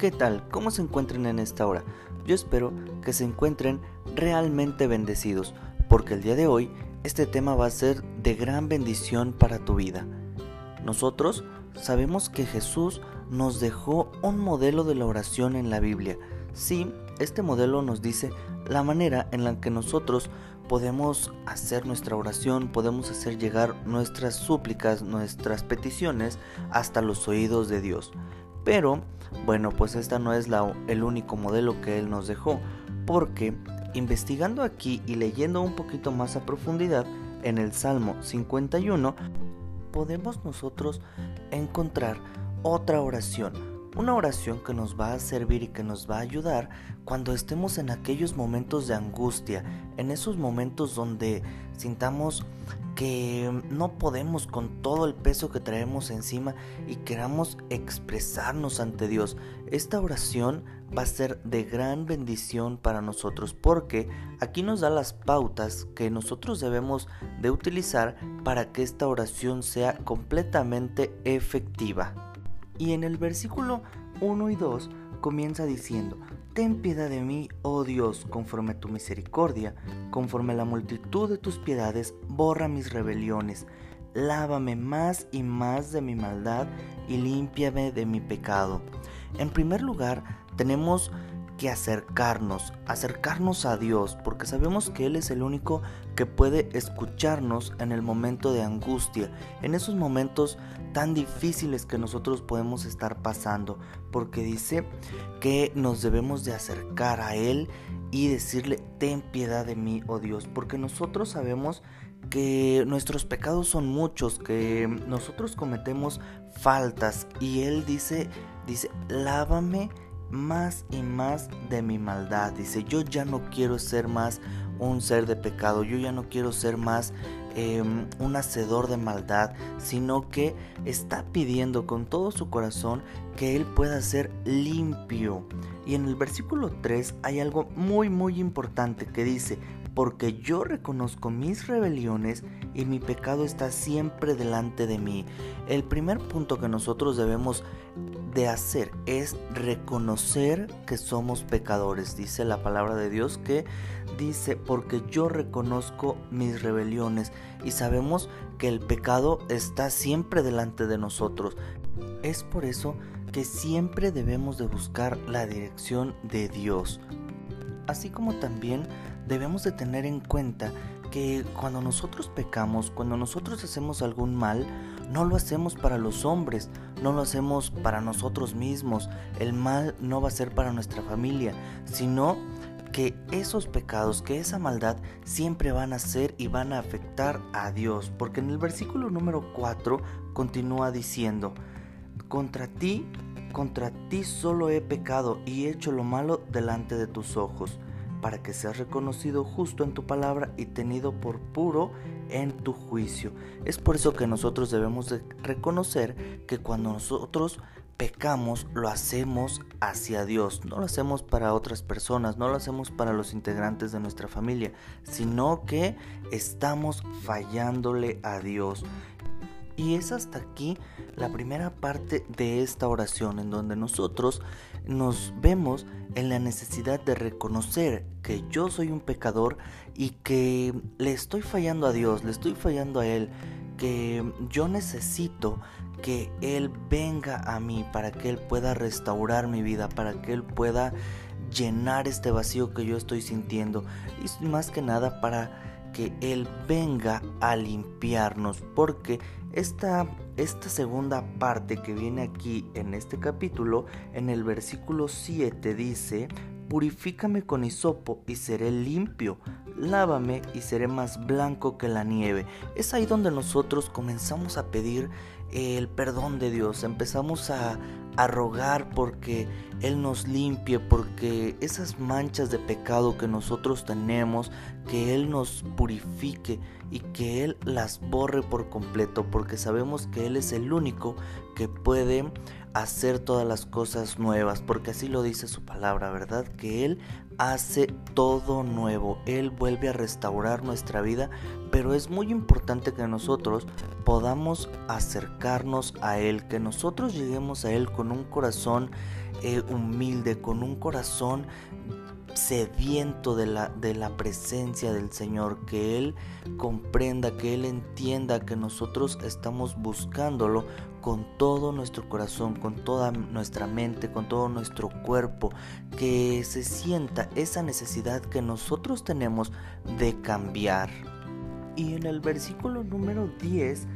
¿Qué tal? ¿Cómo se encuentran en esta hora? Yo espero que se encuentren realmente bendecidos, porque el día de hoy este tema va a ser de gran bendición para tu vida. Nosotros sabemos que Jesús nos dejó un modelo de la oración en la Biblia. Sí, este modelo nos dice la manera en la que nosotros podemos hacer nuestra oración, podemos hacer llegar nuestras súplicas, nuestras peticiones hasta los oídos de Dios. Pero, bueno, pues esta no es la, el único modelo que Él nos dejó, porque investigando aquí y leyendo un poquito más a profundidad en el Salmo 51, podemos nosotros encontrar otra oración, una oración que nos va a servir y que nos va a ayudar cuando estemos en aquellos momentos de angustia, en esos momentos donde sintamos que no podemos con todo el peso que traemos encima y queramos expresarnos ante Dios. Esta oración va a ser de gran bendición para nosotros porque aquí nos da las pautas que nosotros debemos de utilizar para que esta oración sea completamente efectiva. Y en el versículo 1 y 2 comienza diciendo, Ten piedad de mí, oh Dios, conforme a tu misericordia, conforme la multitud de tus piedades, borra mis rebeliones, lávame más y más de mi maldad y límpiame de mi pecado. En primer lugar, tenemos que acercarnos, acercarnos a Dios, porque sabemos que Él es el único que puede escucharnos en el momento de angustia, en esos momentos tan difíciles que nosotros podemos estar pasando, porque dice que nos debemos de acercar a Él y decirle, ten piedad de mí, oh Dios, porque nosotros sabemos que nuestros pecados son muchos, que nosotros cometemos faltas y Él dice, dice, lávame más y más de mi maldad. Dice, yo ya no quiero ser más un ser de pecado, yo ya no quiero ser más em, un hacedor de maldad, sino que está pidiendo con todo su corazón que Él pueda ser limpio. Y en el versículo 3 hay algo muy muy importante que dice, porque yo reconozco mis rebeliones y mi pecado está siempre delante de mí. El primer punto que nosotros debemos de hacer es reconocer que somos pecadores. Dice la palabra de Dios que dice, porque yo reconozco mis rebeliones y sabemos que el pecado está siempre delante de nosotros. Es por eso que siempre debemos de buscar la dirección de Dios. Así como también debemos de tener en cuenta que cuando nosotros pecamos, cuando nosotros hacemos algún mal, no lo hacemos para los hombres, no lo hacemos para nosotros mismos. El mal no va a ser para nuestra familia, sino que esos pecados, que esa maldad siempre van a ser y van a afectar a Dios. Porque en el versículo número 4 continúa diciendo, contra ti, contra ti solo he pecado y he hecho lo malo delante de tus ojos para que seas reconocido justo en tu palabra y tenido por puro en tu juicio. Es por eso que nosotros debemos de reconocer que cuando nosotros pecamos lo hacemos hacia Dios, no lo hacemos para otras personas, no lo hacemos para los integrantes de nuestra familia, sino que estamos fallándole a Dios. Y es hasta aquí la primera parte de esta oración en donde nosotros nos vemos en la necesidad de reconocer que yo soy un pecador y que le estoy fallando a Dios, le estoy fallando a Él, que yo necesito que Él venga a mí para que Él pueda restaurar mi vida, para que Él pueda llenar este vacío que yo estoy sintiendo. Y más que nada para que Él venga a limpiarnos, porque esta, esta segunda parte que viene aquí en este capítulo, en el versículo 7 dice, Purifícame con hisopo y seré limpio, lávame y seré más blanco que la nieve. Es ahí donde nosotros comenzamos a pedir el perdón de Dios, empezamos a, a rogar porque Él nos limpie, porque esas manchas de pecado que nosotros tenemos, que Él nos purifique y que Él las borre por completo, porque sabemos que Él es el único que puede hacer todas las cosas nuevas, porque así lo dice su palabra, ¿verdad? Que Él hace todo nuevo, Él vuelve a restaurar nuestra vida, pero es muy importante que nosotros podamos acercarnos a Él, que nosotros lleguemos a Él con un corazón eh, humilde, con un corazón sediento de la, de la presencia del Señor, que Él comprenda, que Él entienda que nosotros estamos buscándolo con todo nuestro corazón, con toda nuestra mente, con todo nuestro cuerpo, que se sienta esa necesidad que nosotros tenemos de cambiar. Y en el versículo número 10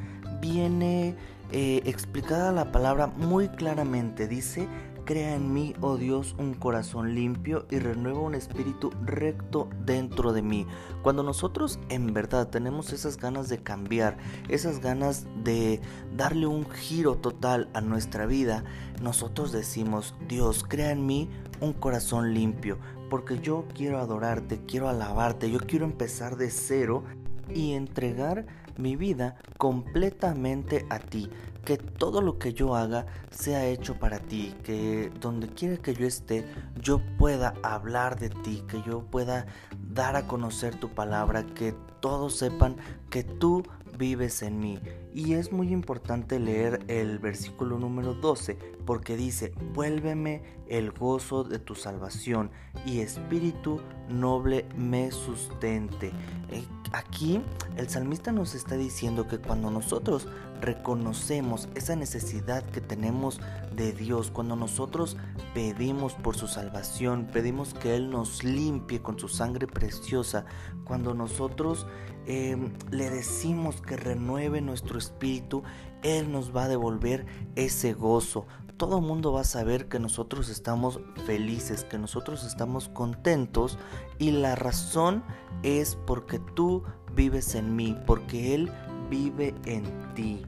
viene eh, explicada la palabra muy claramente. Dice, Crea en mí, oh Dios, un corazón limpio y renueva un espíritu recto dentro de mí. Cuando nosotros en verdad tenemos esas ganas de cambiar, esas ganas de darle un giro total a nuestra vida, nosotros decimos, Dios, crea en mí un corazón limpio, porque yo quiero adorarte, quiero alabarte, yo quiero empezar de cero y entregar mi vida completamente a ti. Que todo lo que yo haga sea hecho para ti. Que donde quiera que yo esté, yo pueda hablar de ti. Que yo pueda dar a conocer tu palabra. Que todos sepan que tú vives en mí. Y es muy importante leer el versículo número 12 porque dice, vuélveme el gozo de tu salvación y espíritu noble me sustente. Eh, aquí el salmista nos está diciendo que cuando nosotros reconocemos esa necesidad que tenemos de Dios, cuando nosotros pedimos por su salvación, pedimos que Él nos limpie con su sangre preciosa, cuando nosotros em, le decimos que renueve nuestro espíritu, Él nos va a devolver ese gozo. Todo el mundo va a saber que nosotros estamos felices, que nosotros estamos contentos y la razón es porque tú vives en mí, porque Él vive en ti.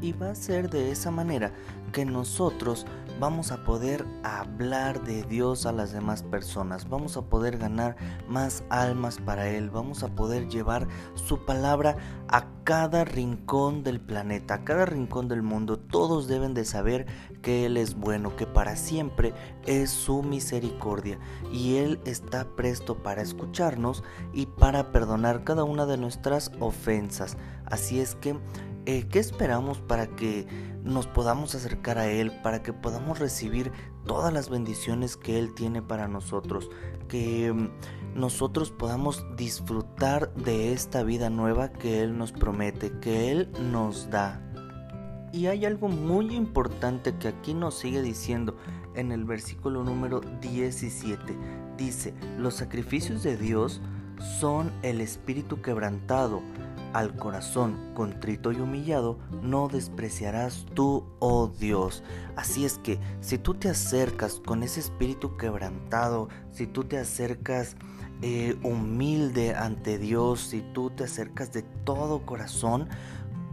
Y va a ser de esa manera que nosotros vamos a poder hablar de Dios a las demás personas, vamos a poder ganar más almas para Él, vamos a poder llevar su palabra a cada rincón del planeta, a cada rincón del mundo. Todos deben de saber que Él es bueno, que para siempre es su misericordia y Él está presto para escucharnos y para perdonar cada una de nuestras ofensas. Así es que eh, ¿qué esperamos para que nos podamos acercar a Él, para que podamos recibir todas las bendiciones que Él tiene para nosotros, que mm, nosotros podamos disfrutar de esta vida nueva que Él nos promete, que Él nos da? Y hay algo muy importante que aquí nos sigue diciendo en el versículo número 17. Dice, los sacrificios de Dios son el espíritu quebrantado al corazón contrito y humillado no despreciarás tú, oh Dios. Así es que si tú te acercas con ese espíritu quebrantado, si tú te acercas eh, humilde ante Dios, si tú te acercas de todo corazón,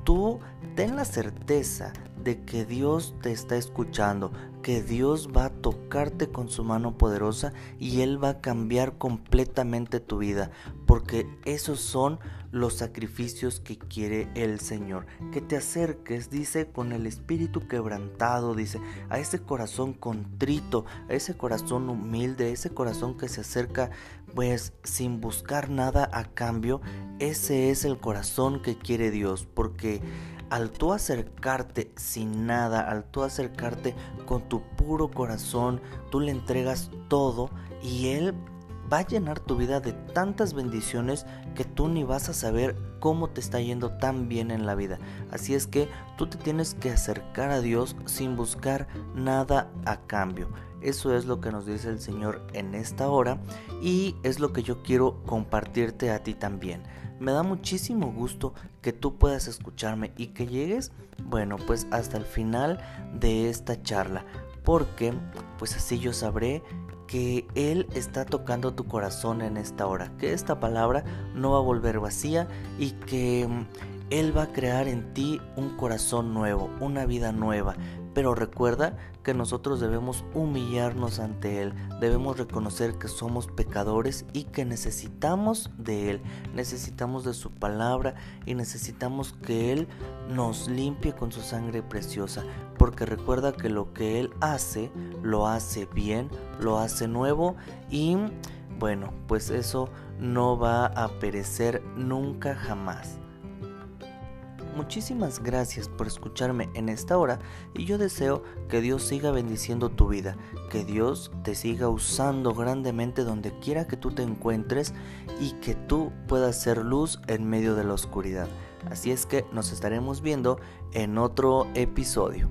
tú ten la certeza de que Dios te está escuchando, que Dios va a tocarte con su mano poderosa y Él va a cambiar completamente tu vida, porque esos son los sacrificios que quiere el Señor. Que te acerques, dice, con el espíritu quebrantado, dice, a ese corazón contrito, a ese corazón humilde, ese corazón que se acerca pues sin buscar nada a cambio. Ese es el corazón que quiere Dios, porque al tú acercarte sin nada, al tú acercarte con tu puro corazón, tú le entregas todo y Él va a llenar tu vida de tantas bendiciones que tú ni vas a saber cómo te está yendo tan bien en la vida. Así es que tú te tienes que acercar a Dios sin buscar nada a cambio. Eso es lo que nos dice el Señor en esta hora y es lo que yo quiero compartirte a ti también. Me da muchísimo gusto que tú puedas escucharme y que llegues, bueno, pues hasta el final de esta charla, porque pues así yo sabré que Él está tocando tu corazón en esta hora, que esta palabra no va a volver vacía y que mm, Él va a crear en ti un corazón nuevo, una vida nueva. Pero recuerda que nosotros debemos humillarnos ante Él, debemos reconocer que somos pecadores y que necesitamos de Él, necesitamos de su palabra y necesitamos que Él nos limpie con su sangre preciosa, porque recuerda que lo que Él hace, lo hace bien, lo hace nuevo y bueno, pues eso no va a perecer nunca jamás. Muchísimas gracias por escucharme en esta hora y yo deseo que Dios siga bendiciendo tu vida, que Dios te siga usando grandemente donde quiera que tú te encuentres y que tú puedas ser luz en medio de la oscuridad. Así es que nos estaremos viendo en otro episodio.